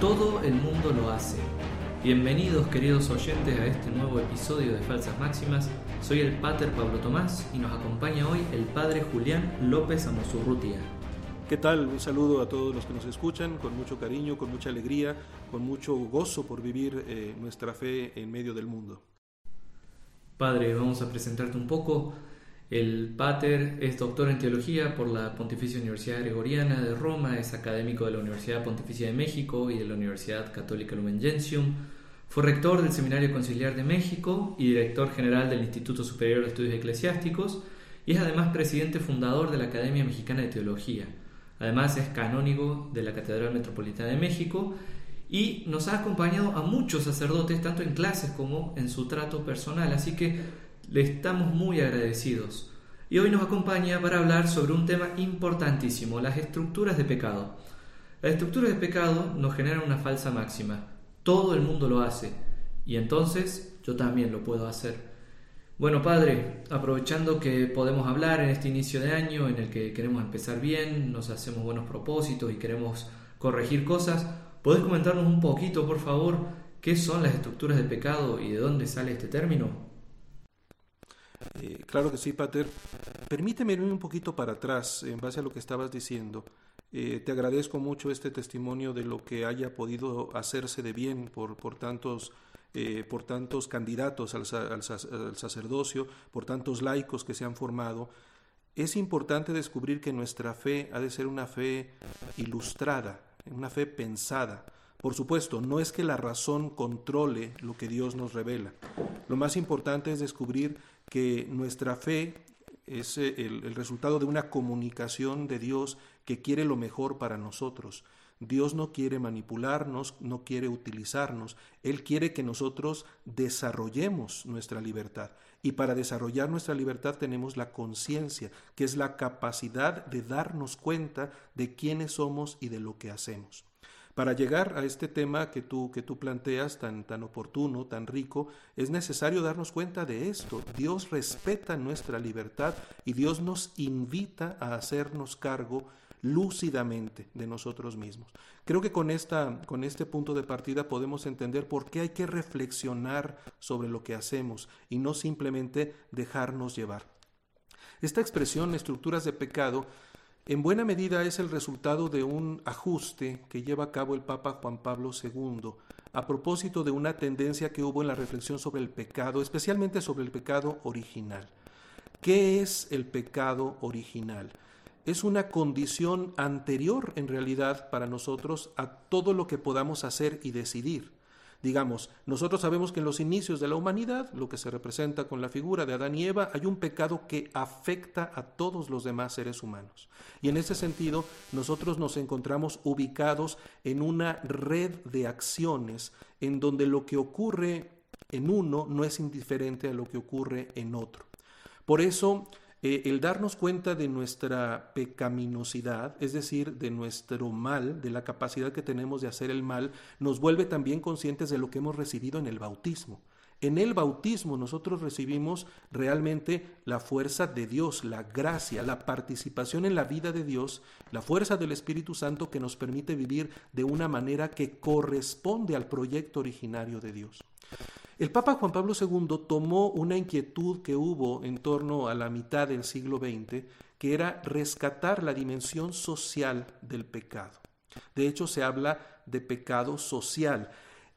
Todo el mundo lo hace. Bienvenidos queridos oyentes a este nuevo episodio de Falsas Máximas. Soy el Pater Pablo Tomás y nos acompaña hoy el Padre Julián López Amosurrutia. ¿Qué tal? Un saludo a todos los que nos escuchan, con mucho cariño, con mucha alegría, con mucho gozo por vivir eh, nuestra fe en medio del mundo. Padre, vamos a presentarte un poco. El Pater es doctor en teología por la Pontificia Universidad Gregoriana de Roma, es académico de la Universidad Pontificia de México y de la Universidad Católica Lumen Gentium. Fue rector del Seminario Conciliar de México y director general del Instituto Superior de Estudios Eclesiásticos y es además presidente fundador de la Academia Mexicana de Teología. Además es canónigo de la Catedral Metropolitana de México y nos ha acompañado a muchos sacerdotes, tanto en clases como en su trato personal. Así que le estamos muy agradecidos. Y hoy nos acompaña para hablar sobre un tema importantísimo, las estructuras de pecado. Las estructuras de pecado nos generan una falsa máxima. Todo el mundo lo hace. Y entonces yo también lo puedo hacer. Bueno, Padre, aprovechando que podemos hablar en este inicio de año en el que queremos empezar bien, nos hacemos buenos propósitos y queremos corregir cosas, ¿podés comentarnos un poquito, por favor, qué son las estructuras de pecado y de dónde sale este término? Eh, claro que sí, Pater. Permíteme ir un poquito para atrás en base a lo que estabas diciendo. Eh, te agradezco mucho este testimonio de lo que haya podido hacerse de bien por, por tantos eh, por tantos candidatos al, al, sacerdocio, por tantos laicos que se han formado, es importante descubrir que nuestra fe ha de ser una fe ilustrada, una fe pensada. Por supuesto, no es que la razón controle lo que Dios nos revela. Lo más importante es descubrir que nuestra fe es eh, el, resultado de una comunicación de Dios que quiere lo mejor para nosotros. Dios no quiere manipularnos, no quiere utilizarnos, Él quiere que nosotros desarrollemos nuestra libertad. Y para desarrollar nuestra libertad tenemos la conciencia, que es la capacidad de darnos cuenta de quiénes somos y de lo que hacemos. Para llegar a este tema que tú, que tú planteas, tan, tan oportuno, tan rico, es necesario darnos cuenta de esto. Dios respeta nuestra libertad y Dios nos invita a hacernos cargo lúcidamente de nosotros mismos. Creo que con, esta, con este punto de partida podemos entender por qué hay que reflexionar sobre lo que hacemos y no simplemente dejarnos llevar. Esta expresión, estructuras de pecado, en buena medida es el resultado de un ajuste que lleva a cabo el Papa Juan Pablo II a propósito de una tendencia que hubo en la reflexión sobre el pecado, especialmente sobre el pecado original. ¿Qué es el pecado original? Es una condición anterior en realidad para nosotros a todo lo que podamos hacer y decidir. Digamos, nosotros sabemos que en los inicios de la humanidad, lo que se representa con la figura de Adán y Eva, hay un pecado que afecta a todos los demás seres humanos. Y en ese sentido, nosotros nos encontramos ubicados en una red de acciones en donde lo que ocurre en uno no es indiferente a lo que ocurre en otro. Por eso, eh, el darnos cuenta de nuestra pecaminosidad, es decir, de nuestro mal, de la capacidad que tenemos de hacer el mal, nos vuelve también conscientes de lo que hemos recibido en el bautismo. En el bautismo nosotros recibimos realmente la fuerza de Dios, la gracia, la participación en la vida de Dios, la fuerza del Espíritu Santo que nos permite vivir de una manera que corresponde al proyecto originario de Dios. El Papa Juan Pablo II tomó una inquietud que hubo en torno a la mitad del siglo XX, que era rescatar la dimensión social del pecado. De hecho, se habla de pecado social.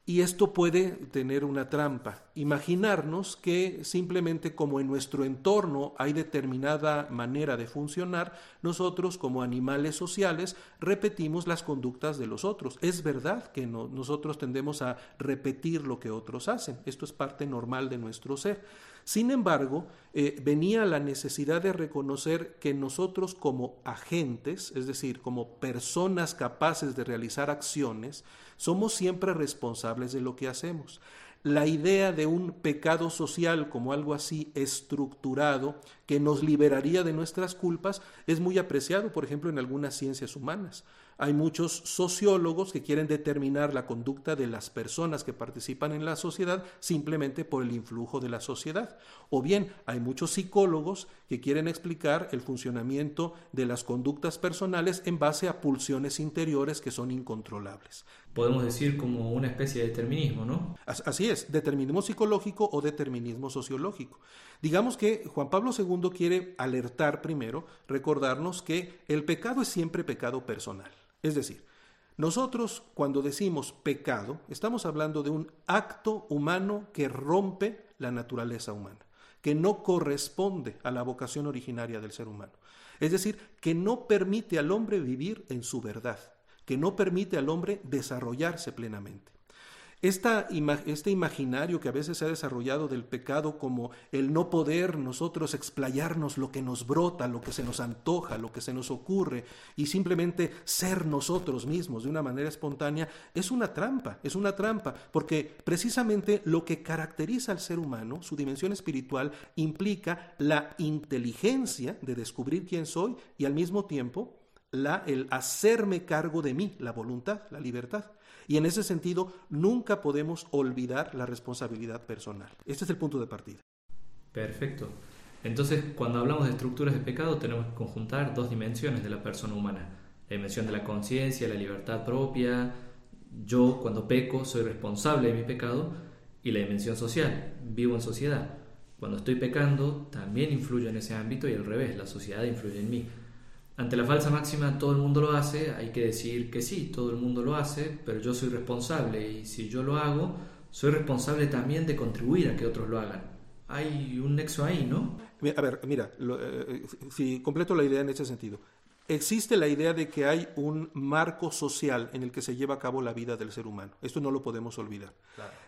Y esto puede tener una trampa. Imaginarnos que simplemente como en nuestro entorno hay determinada manera de funcionar, nosotros como animales sociales repetimos las conductas de los otros. Es verdad que nosotros tendemos a repetir lo que otros hacen. Esto es parte normal de nuestro ser. Sin embargo, eh, venía la necesidad de reconocer que nosotros como agentes, es decir, como personas capaces de realizar acciones, somos siempre responsables de lo que hacemos. La idea de un pecado social como algo así estructurado, que nos liberaría de nuestras culpas, es muy apreciado, por ejemplo, en algunas ciencias humanas. Hay muchos sociólogos que quieren determinar la conducta de las personas que participan en la sociedad simplemente por el influjo de la sociedad. O bien hay muchos psicólogos que quieren explicar el funcionamiento de las conductas personales en base a pulsiones interiores que son incontrolables. Podemos decir como una especie de determinismo, ¿no? Así es, determinismo psicológico o determinismo sociológico. Digamos que Juan Pablo II quiere alertar primero, recordarnos que el pecado es siempre pecado personal. Es decir, nosotros cuando decimos pecado, estamos hablando de un acto humano que rompe la naturaleza humana, que no corresponde a la vocación originaria del ser humano. Es decir, que no permite al hombre vivir en su verdad, que no permite al hombre desarrollarse plenamente este imaginario que a veces se ha desarrollado del pecado como el no poder nosotros explayarnos lo que nos brota, lo que se nos antoja, lo que se nos ocurre, y simplemente ser nosotros mismos de una manera espontánea, es una trampa, es una trampa, porque precisamente lo que caracteriza al ser humano, su dimensión espiritual, implica la inteligencia de descubrir quién soy y al mismo tiempo la, el hacerme cargo de mí, la voluntad, la libertad. Y en ese sentido, nunca podemos olvidar la responsabilidad personal. Este es el punto de partida. Perfecto. Entonces, cuando hablamos de estructuras de pecado, tenemos que conjuntar dos dimensiones de la persona humana. La dimensión de la conciencia, la libertad propia. Yo, cuando peco, soy responsable de mi pecado. Y la dimensión social. Vivo en sociedad. Cuando estoy pecando, también influyo en ese ámbito y al revés, la sociedad influye en mí. Ante la falsa máxima todo el mundo lo hace, hay que decir que sí, todo el mundo lo hace, pero yo soy responsable y si yo lo hago, soy responsable también de contribuir a que otros lo hagan. Hay un nexo ahí, ¿no? A ver, mira, eh, si completo la idea en ese sentido existe la idea de que hay un marco social en el que se lleva a cabo la vida del ser humano. Esto no lo podemos olvidar.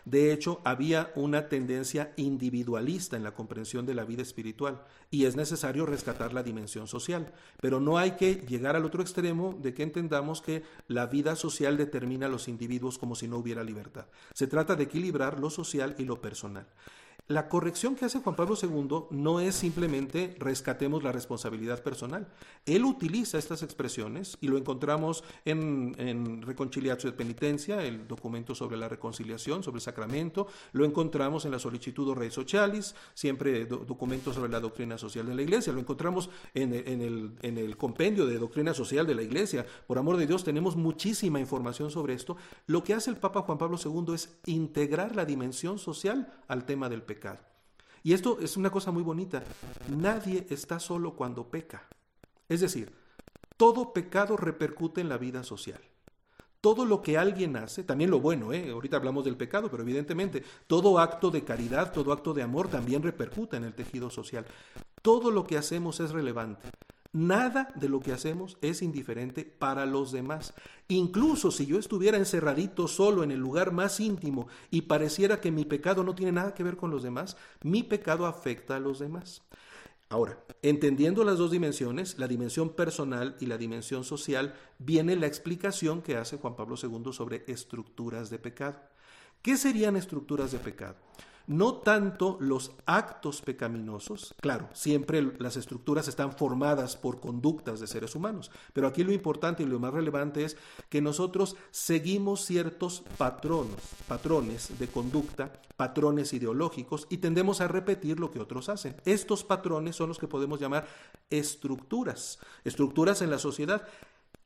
De hecho, había una tendencia individualista en la comprensión de la vida espiritual y es necesario rescatar la dimensión social. Pero no hay que llegar al otro extremo de que entendamos que la vida social determina a los individuos como si no hubiera libertad. Se trata de equilibrar lo social y lo personal. La corrección que hace Juan Pablo II no es simplemente rescatemos la responsabilidad personal. Él utiliza estas expresiones y lo encontramos en, Reconciliatio de Penitencia, el documento sobre la reconciliación, sobre el sacramento, lo encontramos en la Solicitudo Rei Socialis, siempre documentos sobre la doctrina social de la Iglesia, lo encontramos en en el compendio de doctrina social de la Iglesia. Por amor de Dios, tenemos muchísima información sobre esto. Lo que hace el Papa Juan Pablo II es integrar la dimensión social al tema del pecado. Y esto es una cosa muy bonita. Nadie está solo cuando peca. Es decir, todo pecado repercute en la vida social. Todo lo que alguien hace, también lo bueno, ¿eh? ahorita hablamos del pecado, pero evidentemente todo acto de caridad, todo acto de amor también repercute en el tejido social. Todo lo que hacemos es relevante. Nada de lo que hacemos es indiferente para los demás. Incluso si yo estuviera encerradito solo en el lugar más íntimo y pareciera que mi pecado no tiene nada que ver con los demás, mi pecado afecta a los demás. Ahora, entendiendo las dos dimensiones, la dimensión personal y la dimensión social, viene la explicación que hace Juan Pablo II sobre estructuras de pecado. ¿Qué serían estructuras de pecado? No tanto los actos pecaminosos, claro, siempre las estructuras están formadas por conductas de seres humanos, pero aquí lo importante y lo más relevante es que nosotros seguimos ciertos patronos, patrones de conducta, patrones ideológicos y tendemos a repetir lo que otros hacen. Estos patrones son los que podemos llamar estructuras, estructuras en la sociedad,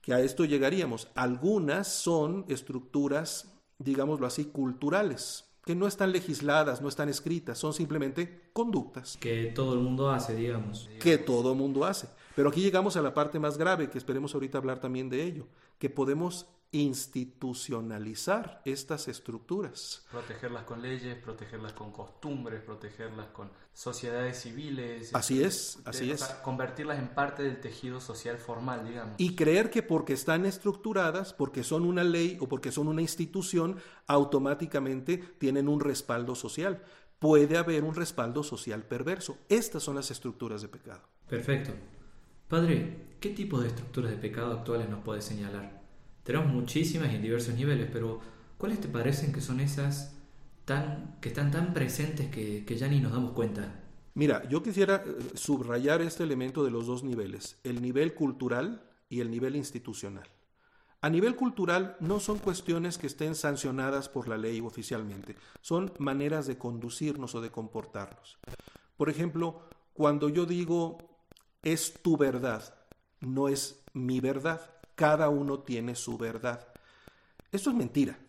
que a esto llegaríamos. Algunas son estructuras, digámoslo así, culturales que no están legisladas, no están escritas, son simplemente conductas. Que todo el mundo hace, digamos. Que todo el mundo hace. Pero aquí llegamos a la parte más grave, que esperemos ahorita hablar también de ello, que podemos institucionalizar estas estructuras. Protegerlas con leyes, protegerlas con costumbres, protegerlas con sociedades civiles. Así es, así es. convertirlas en parte del tejido social formal, digamos. Y creer que porque están estructuradas, porque son una ley o porque son una institución, automáticamente tienen un respaldo social. Puede haber un respaldo social perverso. Estas son las estructuras de pecado. Perfecto. Padre, ¿qué tipo de estructuras de pecado actuales nos puede señalar? Tenemos muchísimas y en diversos niveles, pero ¿cuáles te parecen que son esas tan, que están tan presentes que, ya ni nos damos cuenta? Mira, yo quisiera eh, subrayar este elemento de los dos niveles, el nivel cultural y el nivel institucional. A nivel cultural no son cuestiones que estén sancionadas por la ley oficialmente, son maneras de conducirnos o de comportarnos. Por ejemplo, cuando yo digo es tu verdad, no es mi verdad, cada uno tiene su verdad. Esto es mentira.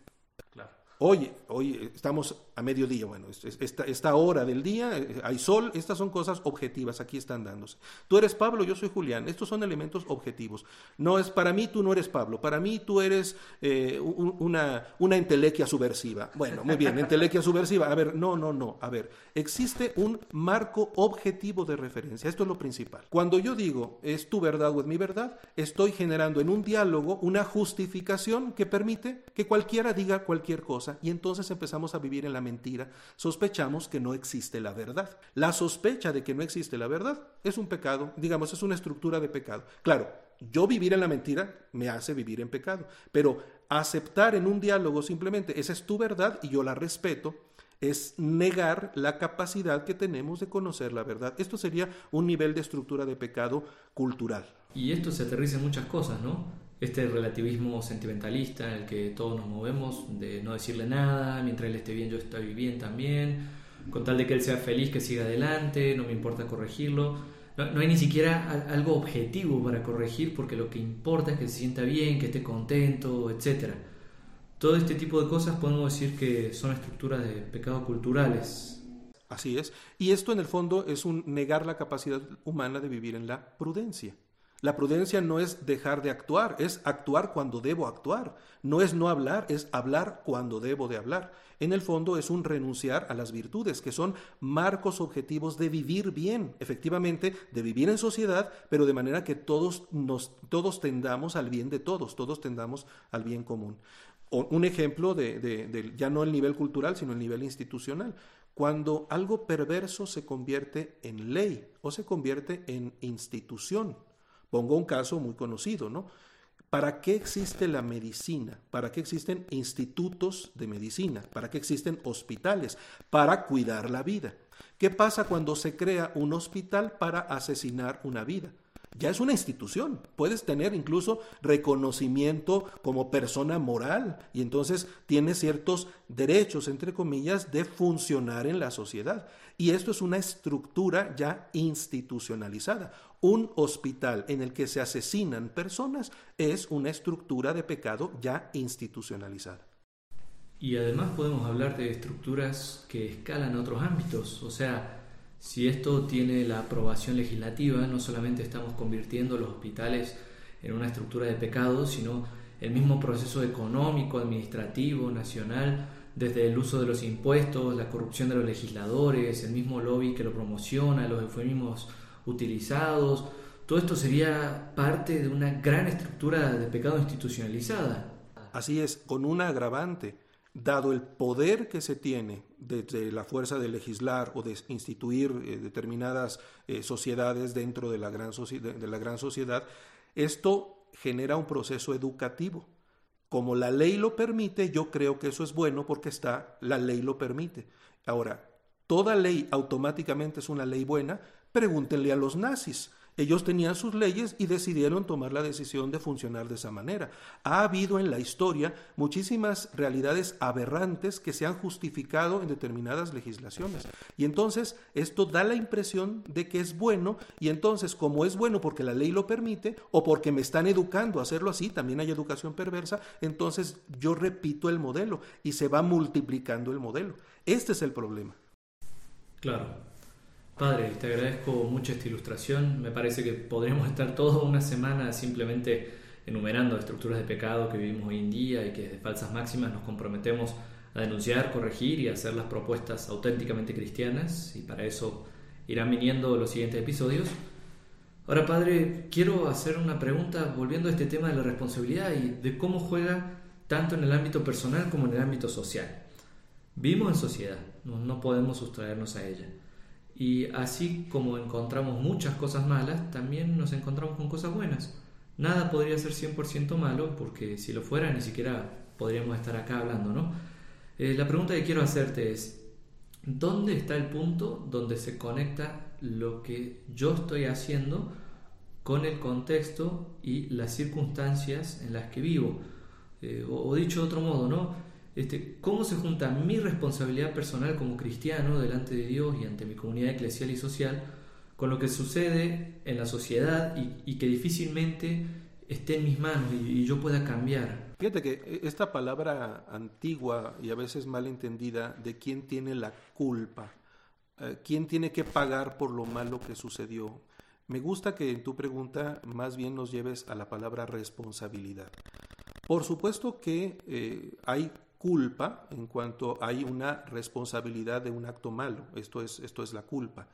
Oye, hoy estamos a mediodía, bueno, esta, esta, hora del día, eh, hay sol, estas son cosas objetivas, aquí están dándose. Tú eres Pablo, yo soy Julián, estos son elementos objetivos. No es para mí, tú no eres Pablo, para mí tú eres eh, una, una entelequia subversiva. Bueno, muy bien, entelequia subversiva. A ver, no, no, no, a ver, existe un marco objetivo de referencia, esto es lo principal. Cuando yo digo es tu verdad o es mi verdad, estoy generando en un diálogo una justificación que permite que cualquiera diga cualquier cosa y entonces empezamos a vivir en la mentira, sospechamos que no existe la verdad. La sospecha de que no existe la verdad es un pecado, digamos, es una estructura de pecado. Claro, yo vivir en la mentira me hace vivir en pecado, pero aceptar en un diálogo simplemente, esa es tu verdad y yo la respeto, es negar la capacidad que tenemos de conocer la verdad. Esto sería un nivel de estructura de pecado cultural. Y esto se aterriza en muchas cosas, ¿no? Este relativismo sentimentalista en el que todos nos movemos, de no decirle nada, mientras él esté bien yo estoy bien también, con tal de que él sea feliz, que siga adelante, no me importa corregirlo. No, hay ni siquiera algo objetivo para corregir porque lo que importa es que se sienta bien, que esté contento, etc. Todo este tipo de cosas podemos decir que son estructuras de pecado culturales. Así es. Y esto en el fondo es un negar la capacidad humana de vivir en la prudencia. La prudencia no es dejar de actuar, es actuar cuando debo actuar. No es no hablar, es hablar cuando debo de hablar. En el fondo es un renunciar a las virtudes, que son marcos objetivos de vivir bien, efectivamente, de vivir en sociedad, pero de manera que todos, nos, todos tendamos al bien de todos, todos tendamos al bien común. un ejemplo de, de ya no el nivel cultural, sino el nivel institucional cuando algo perverso se convierte en ley o se convierte en institución. Pongo un caso muy conocido, ¿no? ¿Para qué existe la medicina? ¿Para qué existen institutos de medicina? ¿Para qué existen hospitales? Para cuidar la vida. ¿Qué pasa cuando se crea un hospital para asesinar una vida? ya es una institución. Puedes tener incluso reconocimiento como persona moral y entonces tienes ciertos derechos, entre comillas, de funcionar en la sociedad. Y esto es una estructura ya institucionalizada. Un hospital en el que se asesinan personas es una estructura de pecado ya institucionalizada. Y además podemos hablar de estructuras que escalan a otros ámbitos, o sea, si esto tiene la aprobación legislativa, no solamente estamos convirtiendo los hospitales en una estructura de pecado, sino el mismo proceso económico, administrativo, nacional, desde el uso de los impuestos, la corrupción de los legisladores, el mismo lobby que lo promociona, los eufemismos utilizados, todo esto sería parte de una gran estructura de pecado institucionalizada. Así es, con un agravante dado el poder que se tiene desde la fuerza de legislar o de instituir eh, determinadas eh, sociedades dentro de la, gran de la gran sociedad, esto genera un proceso educativo. Como la ley lo permite, yo creo que eso es bueno porque está, la ley lo permite. Ahora, ¿toda ley automáticamente es una ley buena? Pregúntenle a los nazis. Ellos tenían sus leyes y decidieron tomar la decisión de funcionar de esa manera. Ha habido en la historia muchísimas realidades aberrantes que se han justificado en determinadas legislaciones. Y entonces esto da la impresión de que es bueno y entonces como es bueno porque la ley lo permite o porque me están educando a hacerlo así, también hay educación perversa, entonces yo repito el modelo y se va multiplicando el modelo. Este es el problema. Claro. Padre, te agradezco mucho esta ilustración. Me parece que podríamos estar toda una semana simplemente enumerando estructuras de pecado que vivimos hoy en día y que de falsas máximas nos comprometemos a denunciar, corregir y hacer las propuestas auténticamente cristianas. Y para eso irán viniendo los siguientes episodios. Ahora, Padre, quiero hacer una pregunta volviendo a este tema de la responsabilidad y de cómo juega tanto en el ámbito personal como en el ámbito social. Vivimos en sociedad, no podemos sustraernos a ella. Y así como encontramos muchas cosas malas, también nos encontramos con cosas buenas. Nada podría ser 100% malo porque si lo fuera ni siquiera podríamos estar acá hablando, ¿no? Eh, la pregunta que quiero hacerte es, ¿dónde está el punto donde se conecta lo que yo estoy haciendo con el contexto y las circunstancias en las que vivo? Eh, o, dicho de otro modo, ¿no? Este, ¿Cómo se junta mi responsabilidad personal como cristiano delante de Dios y ante mi comunidad eclesial y social con lo que sucede en la sociedad y, que difícilmente esté en mis manos y, yo pueda cambiar? Fíjate que esta palabra antigua y a veces mal entendida de quién tiene la culpa, eh, quién tiene que pagar por lo malo que sucedió, me gusta que en tu pregunta más bien nos lleves a la palabra responsabilidad. Por supuesto que eh, hay culpa en cuanto hay una responsabilidad de un acto malo. Esto es, esto es la culpa.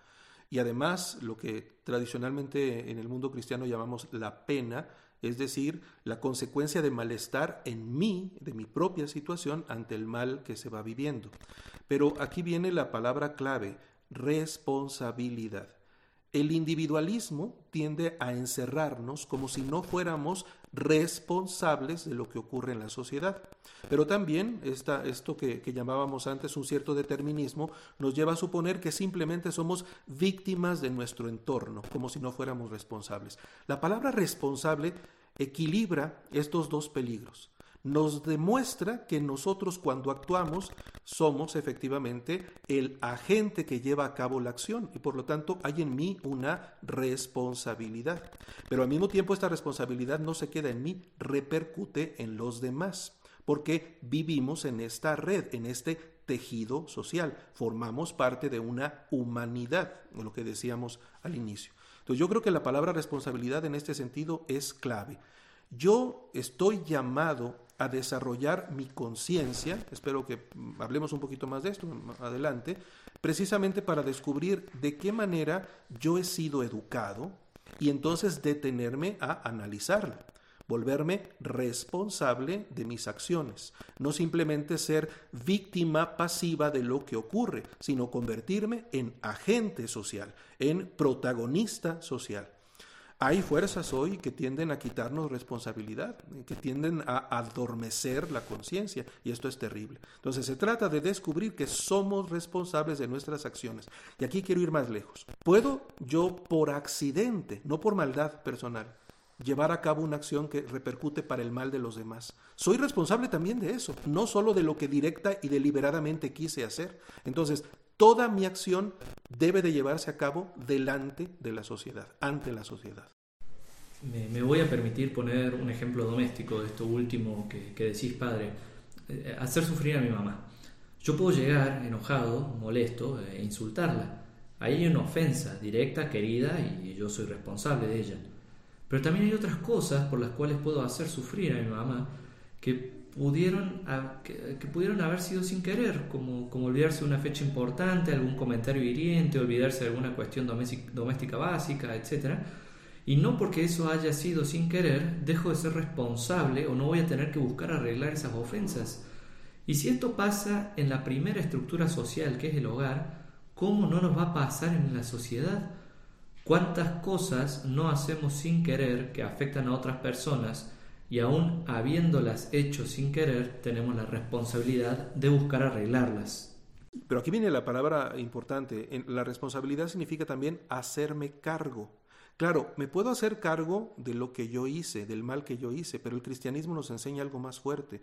Y además, lo que tradicionalmente en el mundo cristiano llamamos la pena, es decir, la consecuencia de malestar en mí, de mi propia situación, ante el mal que se va viviendo. Pero aquí viene la palabra clave, responsabilidad. El individualismo tiende a encerrarnos como si no fuéramos responsables de lo que ocurre en la sociedad. Pero también esto que, que, llamábamos antes un cierto determinismo nos lleva a suponer que simplemente somos víctimas de nuestro entorno, como si no fuéramos responsables. La palabra responsable equilibra estos dos peligros nos demuestra que nosotros cuando actuamos somos efectivamente el agente que lleva a cabo la acción y por lo tanto hay en mí una responsabilidad. Pero al mismo tiempo esta responsabilidad no se queda en mí, repercute en los demás, porque vivimos en esta red, en este tejido social, formamos parte de una humanidad, lo que decíamos al inicio. Entonces yo creo que la palabra responsabilidad en este sentido es clave. Yo estoy llamado a desarrollar mi conciencia, espero que hablemos un poquito más de esto adelante, precisamente para descubrir de qué manera yo he sido educado y entonces detenerme a analizarlo, volverme responsable de mis acciones, no simplemente ser víctima pasiva de lo que ocurre, sino convertirme en agente social, en protagonista social. Hay fuerzas hoy que tienden a quitarnos responsabilidad, que tienden a adormecer la conciencia y esto es terrible. Entonces se trata de descubrir que somos responsables de nuestras acciones. Y aquí quiero ir más lejos. ¿Puedo yo por accidente, no por maldad personal, llevar a cabo una acción que repercute para el mal de los demás. Soy responsable también de eso, no solo de lo que directa y deliberadamente quise hacer. Entonces, toda mi acción debe de llevarse a cabo delante de la sociedad, ante la sociedad. Me, voy a permitir poner un ejemplo doméstico de esto último que, decís, padre. Eh, hacer sufrir a mi mamá. Yo puedo llegar enojado, molesto e insultarla. Ahí hay una ofensa directa, querida, y yo soy responsable de ella. Pero también hay otras cosas por las cuales puedo hacer sufrir a mi mamá que pudieron, que, pudieron haber sido sin querer, como, como olvidarse de una fecha importante, algún comentario hiriente, olvidarse de alguna cuestión doméstica básica, etc. Y no porque eso haya sido sin querer, dejo de ser responsable o no voy a tener que buscar arreglar esas ofensas. Y si esto pasa en la primera estructura social, que es el hogar, ¿cómo no nos va a pasar en la sociedad? ¿Cuántas cosas no hacemos sin querer que afectan a otras personas? Y aún habiéndolas hecho sin querer, tenemos la responsabilidad de buscar arreglarlas. Pero aquí viene la palabra importante. La responsabilidad significa también hacerme cargo. Claro, me puedo hacer cargo de lo que yo hice, del mal que yo hice, pero el cristianismo nos enseña algo más fuerte.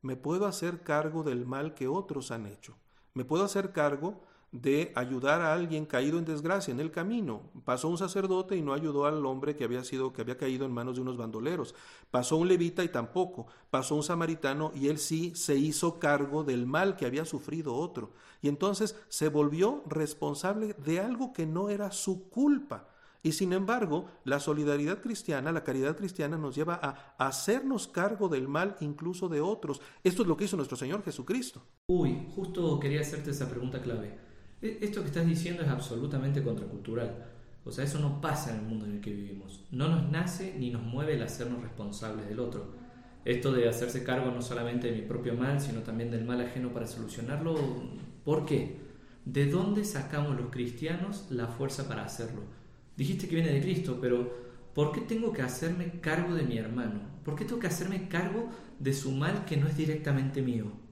Me puedo hacer cargo del mal que otros han hecho. Me puedo hacer cargo de ayudar a alguien caído en desgracia en el camino. Pasó un sacerdote y no ayudó al hombre que había sido que había caído en manos de unos bandoleros. Pasó un levita y tampoco. Pasó un samaritano y él sí se hizo cargo del mal que había sufrido otro. Y entonces se volvió responsable de algo que no era su culpa. Y sin embargo, la solidaridad cristiana, la caridad cristiana nos lleva a hacernos cargo del mal incluso de otros. Esto es lo que hizo nuestro Señor Jesucristo. Uy, justo quería hacerte esa pregunta clave. E, esto que estás diciendo es absolutamente contracultural. O sea, eso no pasa en el mundo en el que vivimos. No nos nace ni nos mueve el hacernos responsables del otro. Esto de hacerse cargo no solamente de mi propio mal, sino también del mal ajeno para solucionarlo, ¿por qué? ¿De dónde sacamos los cristianos la fuerza para hacerlo? Dijiste que viene de Cristo, pero ¿por qué tengo que hacerme cargo de mi hermano? ¿Por qué tengo que hacerme cargo de su mal que no es directamente mío?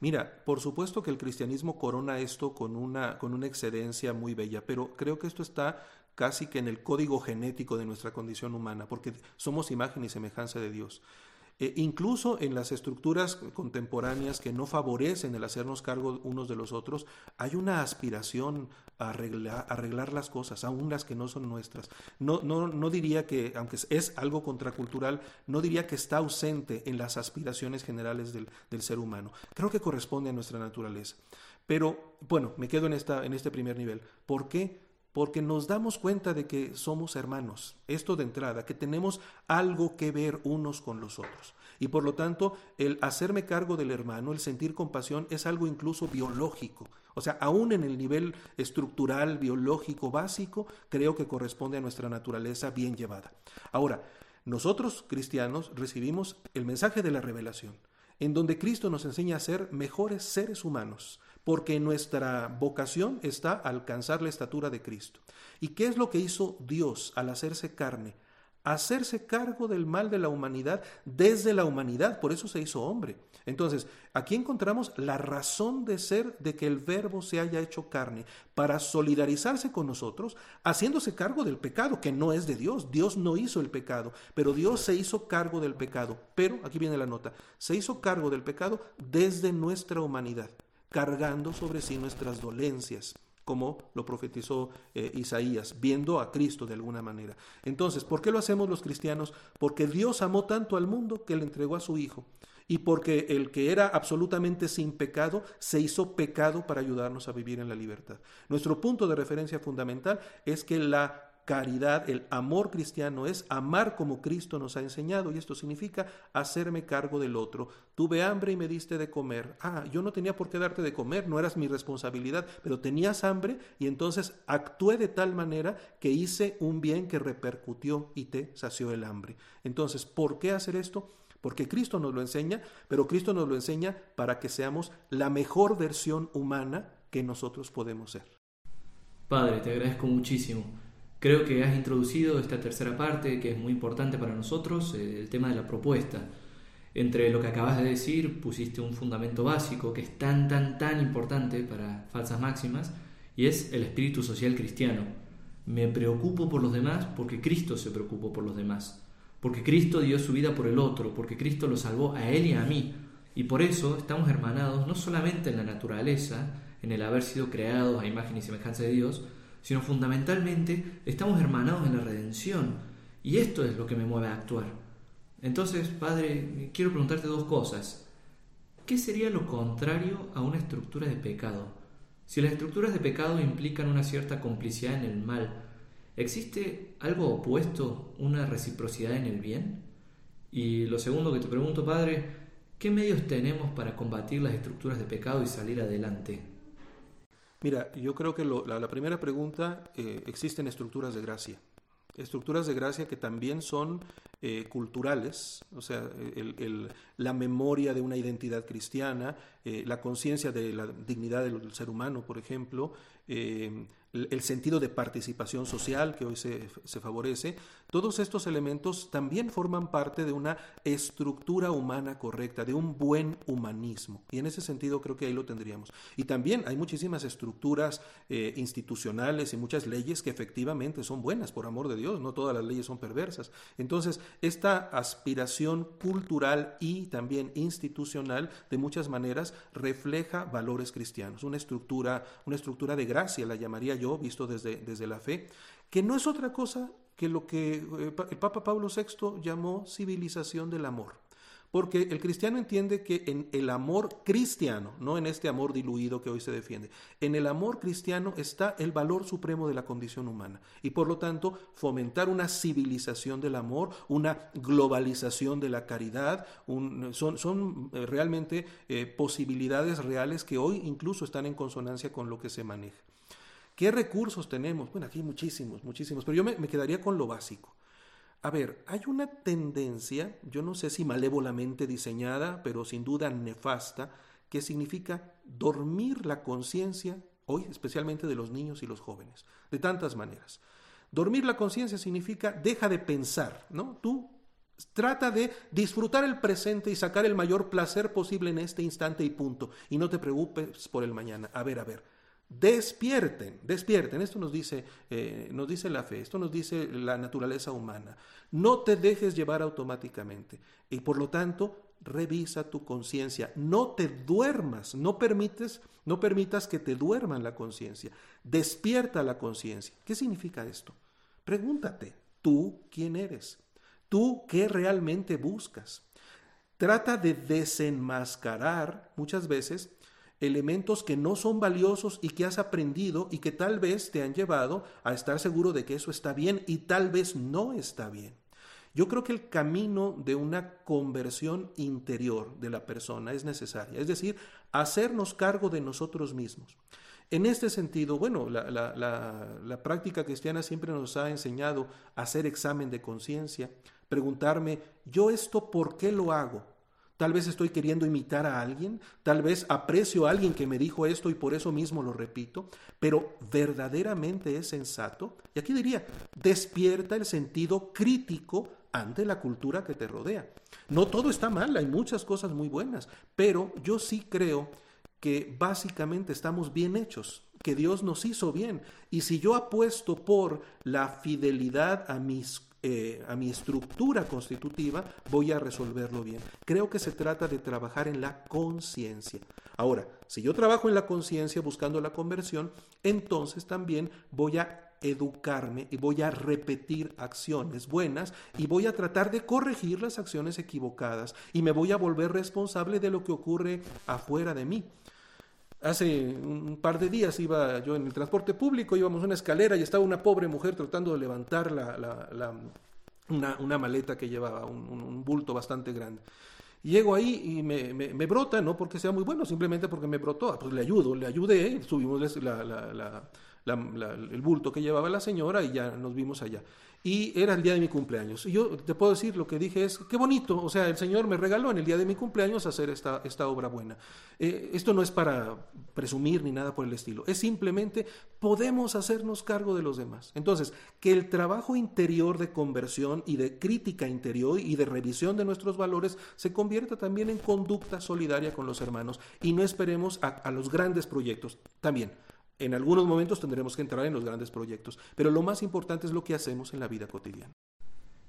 Mira, por supuesto que el cristianismo corona esto con una, con una excedencia muy bella, pero creo que esto está casi que en el código genético de nuestra condición humana, porque somos imagen y semejanza de Dios. Eh, incluso en las estructuras contemporáneas que no favorecen el hacernos cargo unos de los otros, hay una aspiración a arreglar, las cosas, aun las que no son nuestras. No, no, no diría que, aunque es algo contracultural, no diría que está ausente en las aspiraciones generales del, del ser humano. Creo que corresponde a nuestra naturaleza. Pero bueno, me quedo en, esta, en este primer nivel. ¿Por qué? Porque nos damos cuenta de que somos hermanos, esto de entrada, que tenemos algo que ver unos con los otros. Y por lo tanto, el hacerme cargo del hermano, el sentir compasión, es algo incluso biológico. O sea, aún en el nivel estructural, biológico, básico, creo que corresponde a nuestra naturaleza bien llevada. Ahora, nosotros cristianos recibimos el mensaje de la revelación, en donde Cristo nos enseña a ser mejores seres humanos, porque nuestra vocación está a alcanzar la estatura de Cristo. ¿Y qué es lo que hizo Dios al hacerse carne? Hacerse cargo del mal de la humanidad desde la humanidad, por eso se hizo hombre. Entonces, aquí encontramos la razón de ser de que el verbo se haya hecho carne, para solidarizarse con nosotros, haciéndose cargo del pecado, que no es de Dios. Dios no hizo el pecado, pero Dios se hizo cargo del pecado. Pero, aquí viene la nota, se hizo cargo del pecado desde nuestra humanidad cargando sobre sí nuestras dolencias, como lo profetizó eh, Isaías, viendo a Cristo de alguna manera. Entonces, ¿por qué lo hacemos los cristianos? Porque Dios amó tanto al mundo que le entregó a su Hijo y porque el que era absolutamente sin pecado se hizo pecado para ayudarnos a vivir en la libertad. Nuestro punto de referencia fundamental es que la caridad, el amor cristiano es amar como Cristo nos ha enseñado y esto significa hacerme cargo del otro. Tuve hambre y me diste de comer. Ah, yo no tenía por qué darte de comer, no eras mi responsabilidad, pero tenías hambre y entonces actué de tal manera que hice un bien que repercutió y te sació el hambre. Entonces, ¿por qué hacer esto? Porque Cristo nos lo enseña, pero Cristo nos lo enseña para que seamos la mejor versión humana que nosotros podemos ser. Padre, te agradezco muchísimo Creo que has introducido esta tercera parte que es muy importante para nosotros, eh, el tema de la propuesta. Entre lo que acabas de decir, pusiste un fundamento básico que es tan, tan, tan importante para falsas máximas, y es el espíritu social cristiano. Me preocupo por los demás porque Cristo se preocupó por los demás, porque Cristo dio su vida por el otro, porque Cristo lo salvó a él y a mí, y por eso estamos hermanados no solamente en la naturaleza, en el haber sido creados a imagen y semejanza de Dios, sino fundamentalmente estamos hermanados en la redención. Y esto es lo que me mueve a actuar. Entonces, Padre, quiero preguntarte dos cosas. ¿Qué sería lo contrario a una estructura de pecado? Si las estructuras de pecado implican una cierta complicidad en el mal, ¿existe algo opuesto, una reciprocidad en el bien? Y lo segundo que te pregunto, Padre, ¿qué medios tenemos para combatir las estructuras de pecado y salir adelante? Mira, yo creo que la, primera pregunta, eh, existen estructuras de gracia. Estructuras de gracia que también son eh, culturales, o sea, la memoria de una identidad cristiana, eh, la conciencia de la dignidad del ser humano, por ejemplo, el sentido de participación social que hoy se, favorece, todos estos elementos también forman parte de una estructura humana correcta, de un buen humanismo. Y en ese sentido creo que ahí lo tendríamos. Y también hay muchísimas estructuras eh, institucionales y muchas leyes que efectivamente son buenas, por amor de Dios, no todas las leyes son perversas. Entonces, esta aspiración cultural y también institucional, de muchas maneras, refleja valores cristianos, una estructura, una estructura de gracia, la llamaría yo, visto desde, desde la fe, que no es otra cosa que lo que eh, el Papa Pablo VI llamó civilización del amor. Porque el cristiano entiende que en el amor cristiano, no en este amor diluido que hoy se defiende, en el amor cristiano está el valor supremo de la condición humana. Y por lo tanto, fomentar una civilización del amor, una globalización de la caridad, son, son, eh, realmente eh, posibilidades reales que hoy incluso están en consonancia con lo que se maneja. ¿Qué recursos tenemos? Bueno, aquí muchísimos, muchísimos, pero yo me, quedaría con lo básico. A ver, hay una tendencia, yo no sé si malévolamente diseñada, pero sin duda nefasta, que significa dormir la conciencia, hoy especialmente de los niños y los jóvenes, de tantas maneras. Dormir la conciencia significa deja de pensar, ¿no? Tú Trata de disfrutar el presente y sacar el mayor placer posible en este instante y punto. Y no te preocupes por el mañana. A ver, a ver. Despierten, despierten. Esto nos dice, eh, nos dice la fe, esto nos dice la naturaleza humana. No te dejes llevar automáticamente. Y por lo tanto, revisa tu conciencia. No te duermas, no permites, no permitas que te duerman la conciencia. Despierta la conciencia. ¿Qué significa esto? Pregúntate, ¿tú quién eres? ¿Tú qué realmente buscas? Trata de desenmascarar muchas veces elementos que no son valiosos y que has aprendido y que tal vez te han llevado a estar seguro de que eso está bien y tal vez no está bien. Yo creo que el camino de una conversión interior de la persona es necesaria, es decir, hacernos cargo de nosotros mismos. En este sentido, bueno, la, la práctica cristiana siempre nos ha enseñado a hacer examen de conciencia, preguntarme, ¿yo esto por qué lo hago? Tal vez estoy queriendo imitar a alguien, tal vez aprecio a alguien que me dijo esto y por eso mismo lo repito, pero verdaderamente es sensato. Y aquí diría, despierta el sentido crítico ante la cultura que te rodea. No todo está mal, hay muchas cosas muy buenas, pero yo sí creo que básicamente estamos bien hechos, que Dios nos hizo bien. Y si yo apuesto por la fidelidad a mis eh, a mi estructura constitutiva, voy a resolverlo bien. Creo que se trata de trabajar en la conciencia. Ahora, si yo trabajo en la conciencia buscando la conversión, entonces también voy a educarme y voy a repetir acciones buenas y voy a tratar de corregir las acciones equivocadas y me voy a volver responsable de lo que ocurre afuera de mí. Hace un par de días iba yo en el transporte público, íbamos a una escalera y estaba una pobre mujer tratando de levantar la, una, maleta que llevaba, un, bulto bastante grande. llego ahí y me, me, brota, no porque sea muy bueno, simplemente porque me brotó. Ah, pues le ayudo, le ayudé, subimos el bulto que llevaba la señora y ya nos vimos allá y era el día de mi cumpleaños. Y yo te puedo decir, lo que dije es, qué bonito, o sea, el Señor me regaló en el día de mi cumpleaños hacer esta, esta obra buena. Eh, esto no es para presumir ni nada por el estilo, es simplemente podemos hacernos cargo de los demás. Entonces, que el trabajo interior de conversión y de crítica interior y de revisión de nuestros valores se convierta también en conducta solidaria con los hermanos y no esperemos a los grandes proyectos. También en algunos momentos tendremos que entrar en los grandes proyectos, pero lo más importante es lo que hacemos en la vida cotidiana.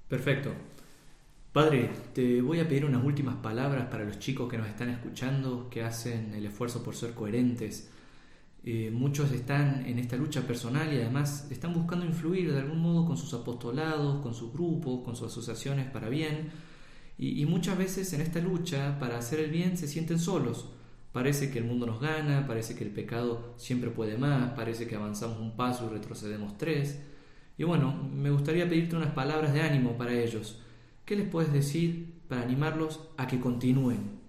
Perfecto. Padre, te voy a pedir unas últimas palabras para los chicos que nos están escuchando, que hacen el esfuerzo por ser coherentes. Eh, muchos están en esta lucha personal y además están buscando influir de algún modo con sus apostolados, con sus grupos, con sus asociaciones para bien. y muchas veces en esta lucha para hacer el bien se sienten solos Parece que el mundo nos gana, parece que el pecado siempre puede más, parece que avanzamos un paso y retrocedemos tres. Y bueno, me gustaría pedirte unas palabras de ánimo para ellos. ¿Qué les puedes decir para animarlos a que continúen?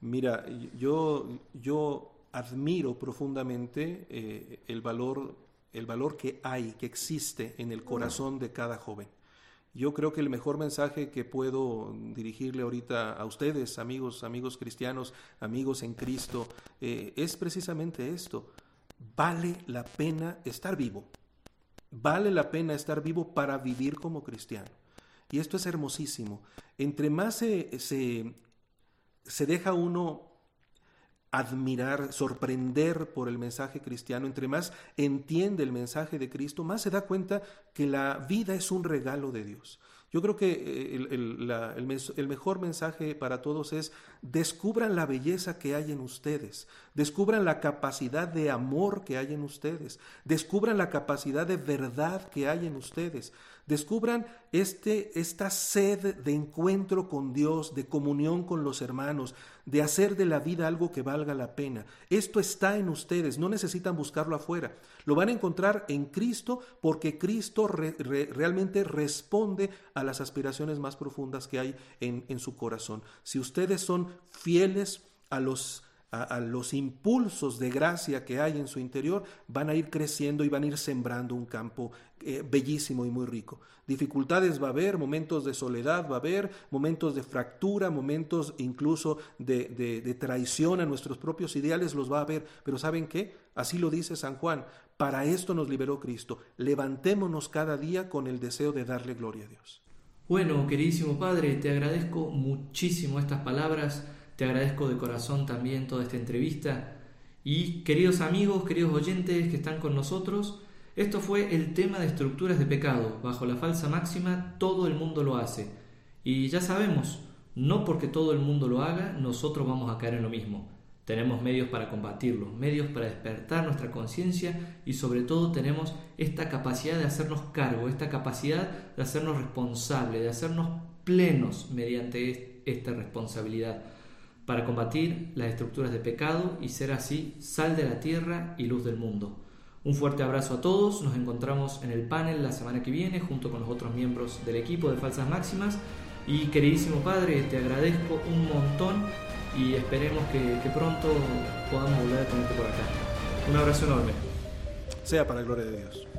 Mira, yo, yo admiro profundamente eh, el, valor, el valor que hay, que existe en el corazón de cada joven. Yo creo que el mejor mensaje que puedo dirigirle ahorita a ustedes, amigos, amigos cristianos, amigos en Cristo, eh, es precisamente esto. Vale la pena estar vivo. Vale la pena estar vivo para vivir como cristiano. Y esto es hermosísimo. Entre más se, se, se deja uno admirar, sorprender por el mensaje cristiano, entre más entiende el mensaje de Cristo, más se da cuenta que la vida es un regalo de Dios. Yo creo que eh, el, mejor mensaje para todos es descubran la belleza que hay en ustedes, descubran la capacidad de amor que hay en ustedes, descubran la capacidad de verdad que hay en ustedes, descubran este, esta sed de encuentro con Dios, de comunión con los hermanos, de hacer de la vida algo que valga la pena. Esto está en ustedes, no necesitan buscarlo afuera. Lo van a encontrar en Cristo porque Cristo realmente responde a las aspiraciones más profundas que hay en, su corazón. Si ustedes son fieles a los a, los impulsos de gracia que hay en su interior, van a ir creciendo y van a ir sembrando un campo eh, bellísimo y muy rico. Dificultades va a haber, momentos de soledad va a haber, momentos de fractura, momentos incluso de, de traición a nuestros propios ideales los va a haber, pero ¿saben qué? Así lo dice San Juan, para esto nos liberó Cristo. Levantémonos cada día con el deseo de darle gloria a Dios. Bueno, queridísimo Padre, te agradezco muchísimo estas palabras, te agradezco de corazón también toda esta entrevista y queridos amigos, queridos oyentes que están con nosotros, esto fue el tema de estructuras de pecado. Bajo la falsa máxima, todo el mundo lo hace. Y ya sabemos, no porque todo el mundo lo haga, nosotros vamos a caer en lo mismo. Tenemos medios para combatirlo, medios para despertar nuestra conciencia y sobre todo tenemos esta capacidad de hacernos cargo, esta capacidad de hacernos responsables, de hacernos plenos mediante esta responsabilidad para combatir las estructuras de pecado y ser así sal de la tierra y luz del mundo. Un fuerte abrazo a todos, nos encontramos en el panel la semana que viene junto con los otros miembros del equipo de Falsas Máximas y queridísimo Padre, te agradezco un montón y esperemos que, pronto podamos volver a tenerte por acá. Un abrazo enorme. Sea para la gloria de Dios.